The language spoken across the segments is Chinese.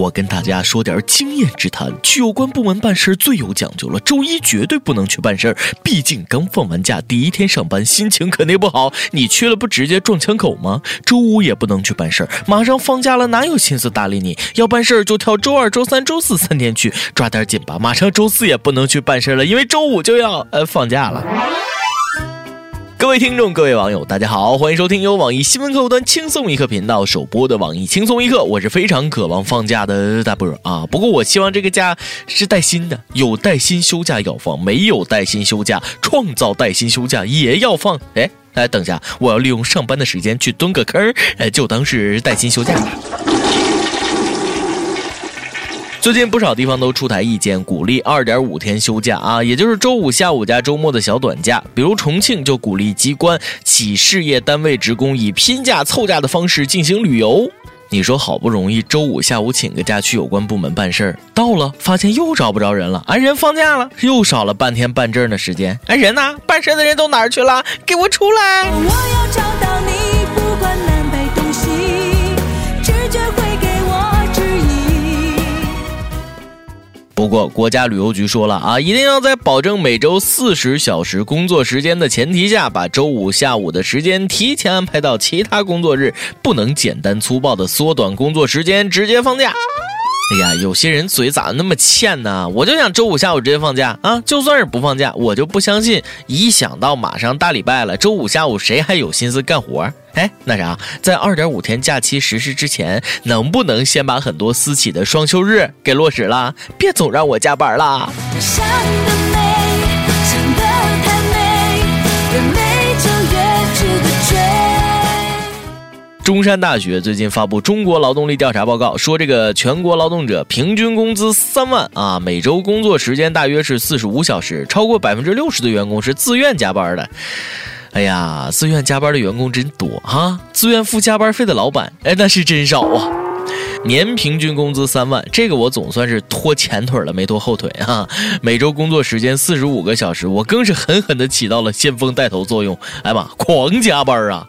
我跟大家说点经验之谈，去有关部门办事最有讲究了。周一绝对不能去办事儿，毕竟刚放完假，第一天上班，心情肯定不好。你去了不直接撞枪口吗？周五也不能去办事儿，马上放假了，哪有心思搭理你？要办事儿就挑周二、周三、周四三天去，抓点紧吧。马上周四也不能去办事儿了，因为周五就要呃放假了。各位听众，各位网友，大家好，欢迎收听由网易新闻客户端轻松一刻频道首播的网易轻松一刻。我是非常渴望放假的大波啊，不过我希望这个假是带薪的，有带薪休假要放，没有带薪休假，创造带薪休假也要放。哎哎，等一下，我要利用上班的时间去蹲个坑，哎，就当是带薪休假。最近不少地方都出台意见，鼓励二点五天休假啊，也就是周五下午加周末的小短假。比如重庆就鼓励机关、企事业单位职工以拼假凑假的方式进行旅游。你说好不容易周五下午请个假去有关部门办事儿，到了发现又找不着人了，啊人放假了，又少了半天办证的时间，哎人呢？办事的人都哪儿去了？给我出来！我要找到你，不过国家旅游局说了啊，一定要在保证每周四十小时工作时间的前提下，把周五下午的时间提前安排到其他工作日，不能简单粗暴的缩短工作时间，直接放假。哎呀，有些人嘴咋那么欠呢？我就想周五下午直接放假啊！就算是不放假，我就不相信，一想到马上大礼拜了，周五下午谁还有心思干活？哎，那啥，在二点五天假期实施之前，能不能先把很多私企的双休日给落实了？别总让我加班了。中山大学最近发布中国劳动力调查报告，说这个全国劳动者平均工资三万啊，每周工作时间大约是四十五小时，超过百分之六十的员工是自愿加班的。哎呀，自愿加班的员工真多哈，自愿付加班费的老板哎那是真少啊。年平均工资三万，这个我总算是拖前腿了，没拖后腿啊！每周工作时间四十五个小时，我更是狠狠的起到了先锋带头作用。哎妈，狂加班啊！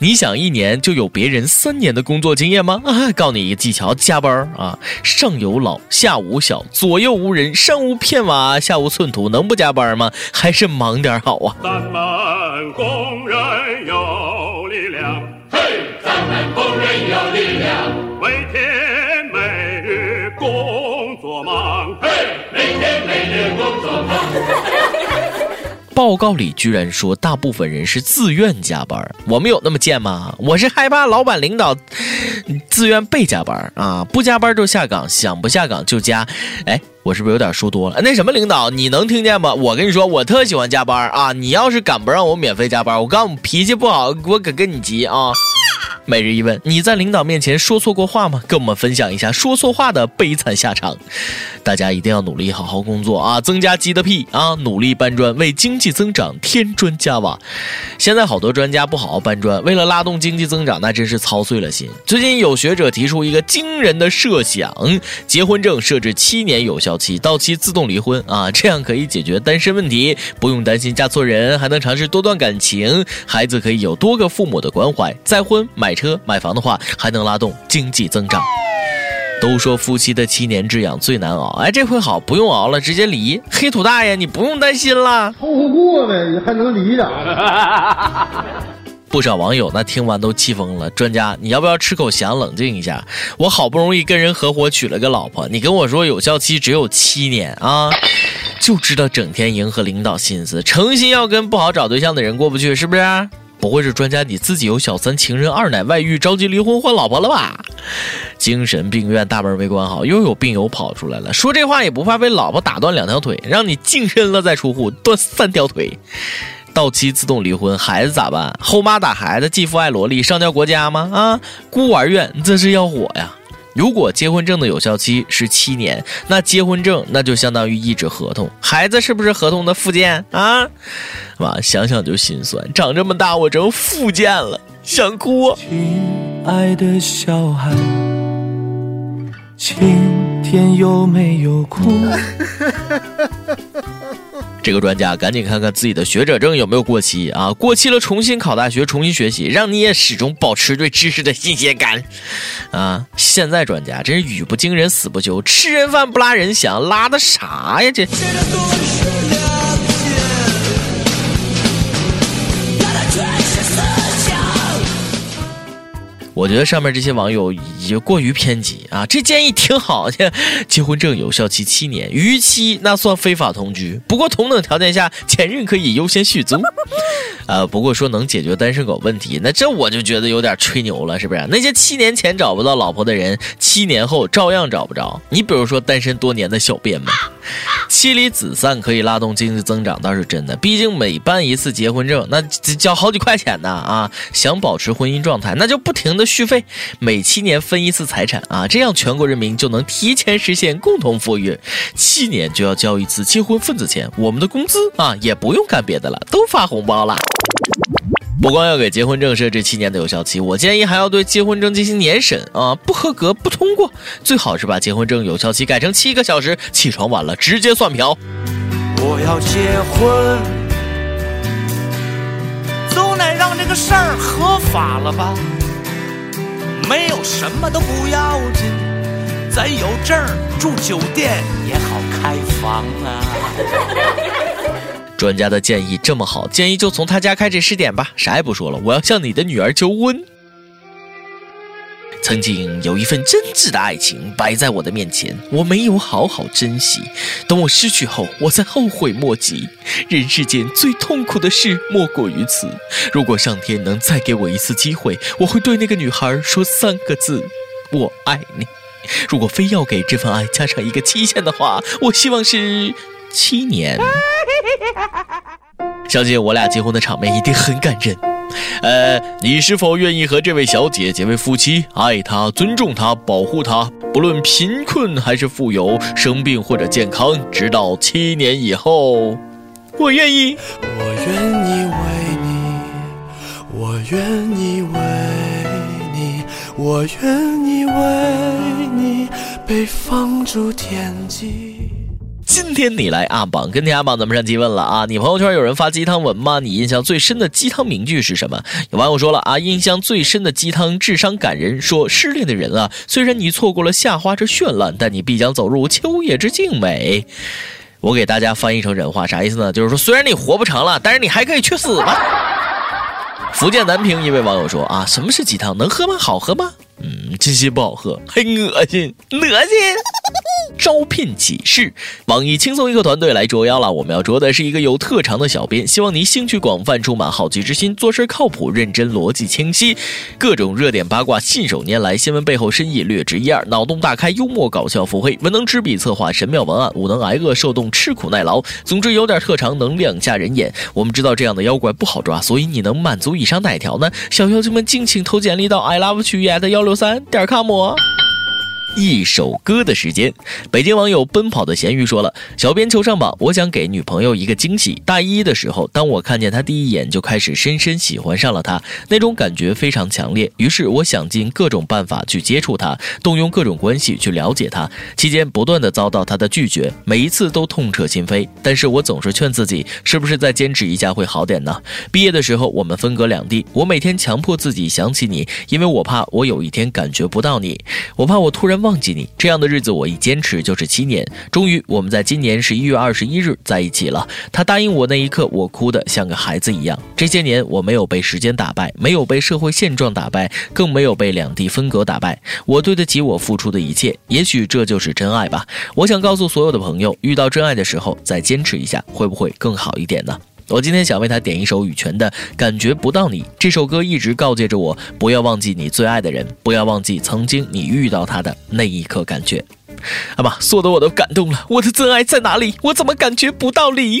你想一年就有别人三年的工作经验吗？啊，告诉你一个技巧，加班啊，上有老，下无小，左右无人，上无片瓦，下无寸土，能不加班吗？还是忙点好啊！咱们工人有力量，嘿，咱们工人有力量。每天每日工作忙，嘿，每天每日工作忙。报告里居然说大部分人是自愿加班，我们有那么贱吗？我是害怕老板领导自愿被加班啊，不加班就下岗，想不下岗就加。哎，我是不是有点说多了？那什么领导，你能听见吗？我跟你说，我特喜欢加班啊！你要是敢不让我免费加班，我告诉你脾气不好，我可跟你急啊！每日一问：你在领导面前说错过话吗？跟我们分享一下说错话的悲惨下场。大家一定要努力好好工作啊，增加鸡的屁啊，努力搬砖，为经济增长添砖加瓦。现在好多专家不好好搬砖，为了拉动经济增长，那真是操碎了心。最近有学者提出一个惊人的设想：结婚证设置七年有效期，到期自动离婚啊，这样可以解决单身问题，不用担心嫁错人，还能尝试多段感情，孩子可以有多个父母的关怀，再婚买。车买房的话，还能拉动经济增长。都说夫妻的七年之痒最难熬，哎，这回好，不用熬了，直接离。黑土大爷，你不用担心了，凑合过呗，还能离的。不少网友那听完都气疯了。专家，你要不要吃口翔，冷静一下？我好不容易跟人合伙娶了个老婆，你跟我说有效期只有七年啊，就知道整天迎合领导心思，诚心要跟不好找对象的人过不去，是不是？不会是专家你自己有小三、情人、二奶、外遇，着急离婚换老婆了吧？精神病院大门没关好，又有病友跑出来了，说这话也不怕被老婆打断两条腿，让你净身了再出户，断三条腿。到期自动离婚，孩子咋办？后妈打孩子，继父爱萝莉，上交国家吗？啊，孤儿院这是要火呀！如果结婚证的有效期是七年，那结婚证那就相当于一纸合同，孩子是不是合同的附件啊？哇，想想就心酸，长这么大我成附件了，想哭。亲爱的小孩，今天有没有哭？这个专家赶紧看看自己的学者证有没有过期啊！过期了，重新考大学，重新学习，让你也始终保持对知识的新鲜感啊！现在专家真是语不惊人死不休，吃人饭不拉人想，拉的啥呀这？我觉得上面这些网友也过于偏激啊！这建议挺好的，结婚证有效期七年，逾期那算非法同居。不过同等条件下，前任可以优先续租。呃，不过说能解决单身狗问题，那这我就觉得有点吹牛了，是不是？那些七年前找不到老婆的人，七年后照样找不着。你比如说单身多年的小编们。妻离子散可以拉动经济增长，倒是真的。毕竟每办一次结婚证，那交好几块钱呢啊！想保持婚姻状态，那就不停的续费，每七年分一次财产啊，这样全国人民就能提前实现共同富裕。七年就要交一次结婚份子钱，我们的工资啊也不用干别的了，都发红包了。不光要给结婚证设置七年的有效期，我建议还要对结婚证进行年审啊，不合格不通过，最好是把结婚证有效期改成七个小时，起床晚了直接算票。我要结婚，总得让这个事儿合法了吧？没有什么都不要紧，咱有证住酒店也好开房啊。专家的建议这么好，建议就从他家开始试点吧。啥也不说了，我要向你的女儿求婚。曾经有一份真挚的爱情摆在我的面前，我没有好好珍惜。等我失去后，我才后悔莫及。人世间最痛苦的事莫过于此。如果上天能再给我一次机会，我会对那个女孩说三个字：我爱你。如果非要给这份爱加上一个期限的话，我希望是七年。相信我俩结婚的场面一定很感人。呃，你是否愿意和这位小姐结为夫妻，爱她、尊重她、保护她，不论贫困还是富有，生病或者健康，直到七年以后？我愿意。我愿意为你，我愿意为你，我愿意为你被放逐天际。今天你来阿榜，跟天阿榜咱们上提问了啊！你朋友圈有人发鸡汤文吗？你印象最深的鸡汤名句是什么？有网友说了啊，印象最深的鸡汤智商感人，说失恋的人啊，虽然你错过了夏花之绚烂，但你必将走入秋叶之静美。我给大家翻译成人话，啥意思呢？就是说虽然你活不长了，但是你还可以去死吧。福建南平一位网友说啊，什么是鸡汤？能喝吗？好喝吗？嗯，这些不好喝，还恶心，恶心。招聘启事，网易轻松一刻团队来捉妖了。我们要捉的是一个有特长的小编，希望你兴趣广泛，充满好奇之心，做事靠谱、认真、逻辑清晰，各种热点八卦信手拈来，新闻背后深意略知一二，脑洞大开，幽默搞笑腹黑，文能执笔策划神妙文案，武能挨饿受冻吃苦耐劳。总之有点特长，能亮瞎人眼。我们知道这样的妖怪不好抓，所以你能满足以上哪条呢？小妖精们敬请投简历到 i love 曲艺 at 幺六三点 com。一首歌的时间，北京网友奔跑的咸鱼说了：“小编求上榜，我想给女朋友一个惊喜。大一的时候，当我看见她第一眼，就开始深深喜欢上了她，那种感觉非常强烈。于是我想尽各种办法去接触她，动用各种关系去了解她。期间不断的遭到她的拒绝，每一次都痛彻心扉。但是我总是劝自己，是不是再坚持一下会好点呢？毕业的时候，我们分隔两地，我每天强迫自己想起你，因为我怕我有一天感觉不到你，我怕我突然。”忘记你这样的日子，我一坚持就是七年。终于，我们在今年十一月二十一日在一起了。他答应我那一刻，我哭得像个孩子一样。这些年，我没有被时间打败，没有被社会现状打败，更没有被两地分隔打败。我对得起我付出的一切。也许这就是真爱吧。我想告诉所有的朋友，遇到真爱的时候，再坚持一下，会不会更好一点呢？我今天想为他点一首羽泉的《感觉不到你》这首歌，一直告诫着我，不要忘记你最爱的人，不要忘记曾经你遇到他的那一刻感觉。阿妈，说的我都感动了，我的真爱在哪里？我怎么感觉不到你？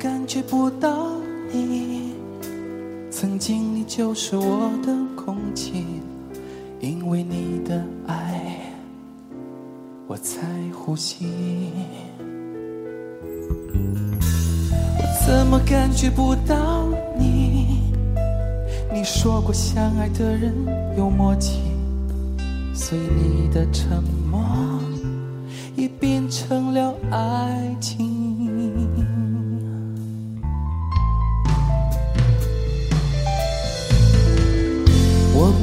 感觉不到你。曾经你就是我的空气，因为你的爱，我才呼吸。我怎么感觉不到你？你说过相爱的人有默契，所以你的沉默也变成了爱情。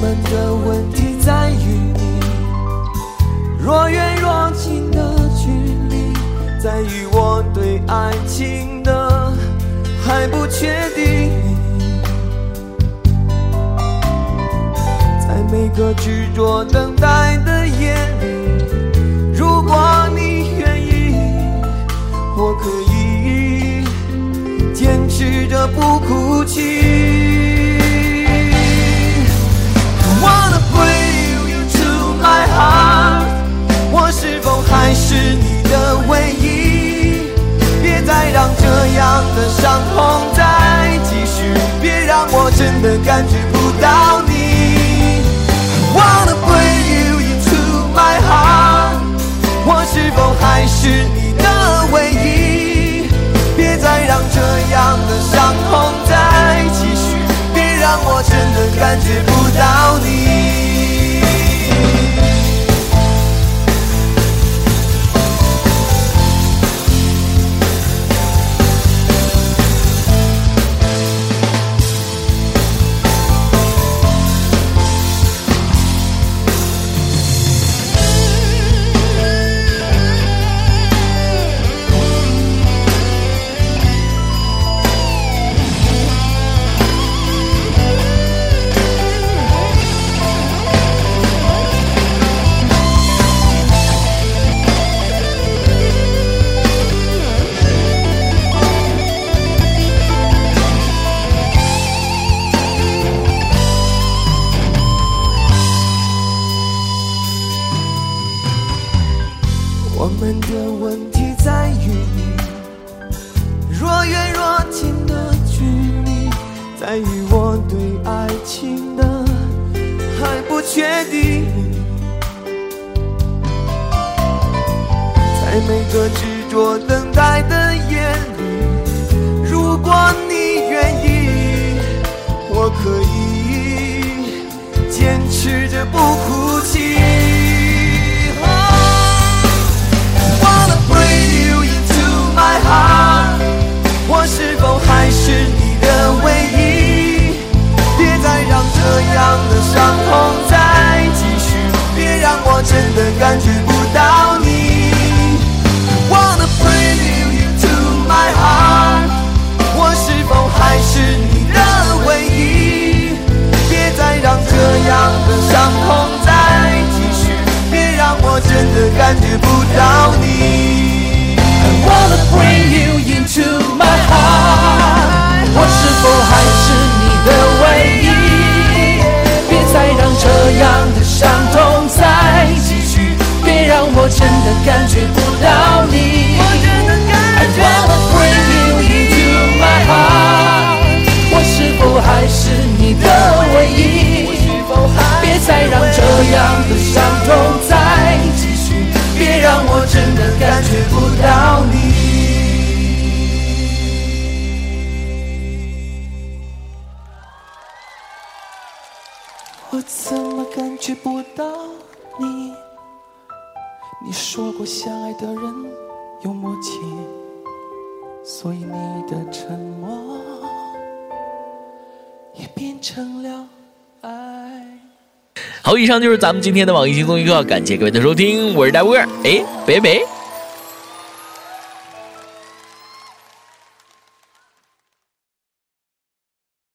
我们的问题在于你，若远若近的距离，在于我对爱情的还不确定。在每个执着等待的夜里，如果你愿意，我可以坚持着不哭泣。还是你的唯一？别再让这样的伤痛再继续，别让我真的感觉不到你。Wanna bring you into my heart，我是否还是你的唯一？别再让这样的伤痛再继续，别让我真的感觉不到你。在每个执着等待的夜里，如果你愿意，我可以坚持着不哭泣。Wanna bring you into my heart，我是否还是你的唯一？别再让这样的伤痛再继续，别让我真的感觉不 into 我怎么感觉不到你？你说过相爱的人有默契，所以你的沉默也变成了爱。好，以上就是咱们今天的网易轻松一刻，感谢各位的收听，我是大波儿，哎，拜拜。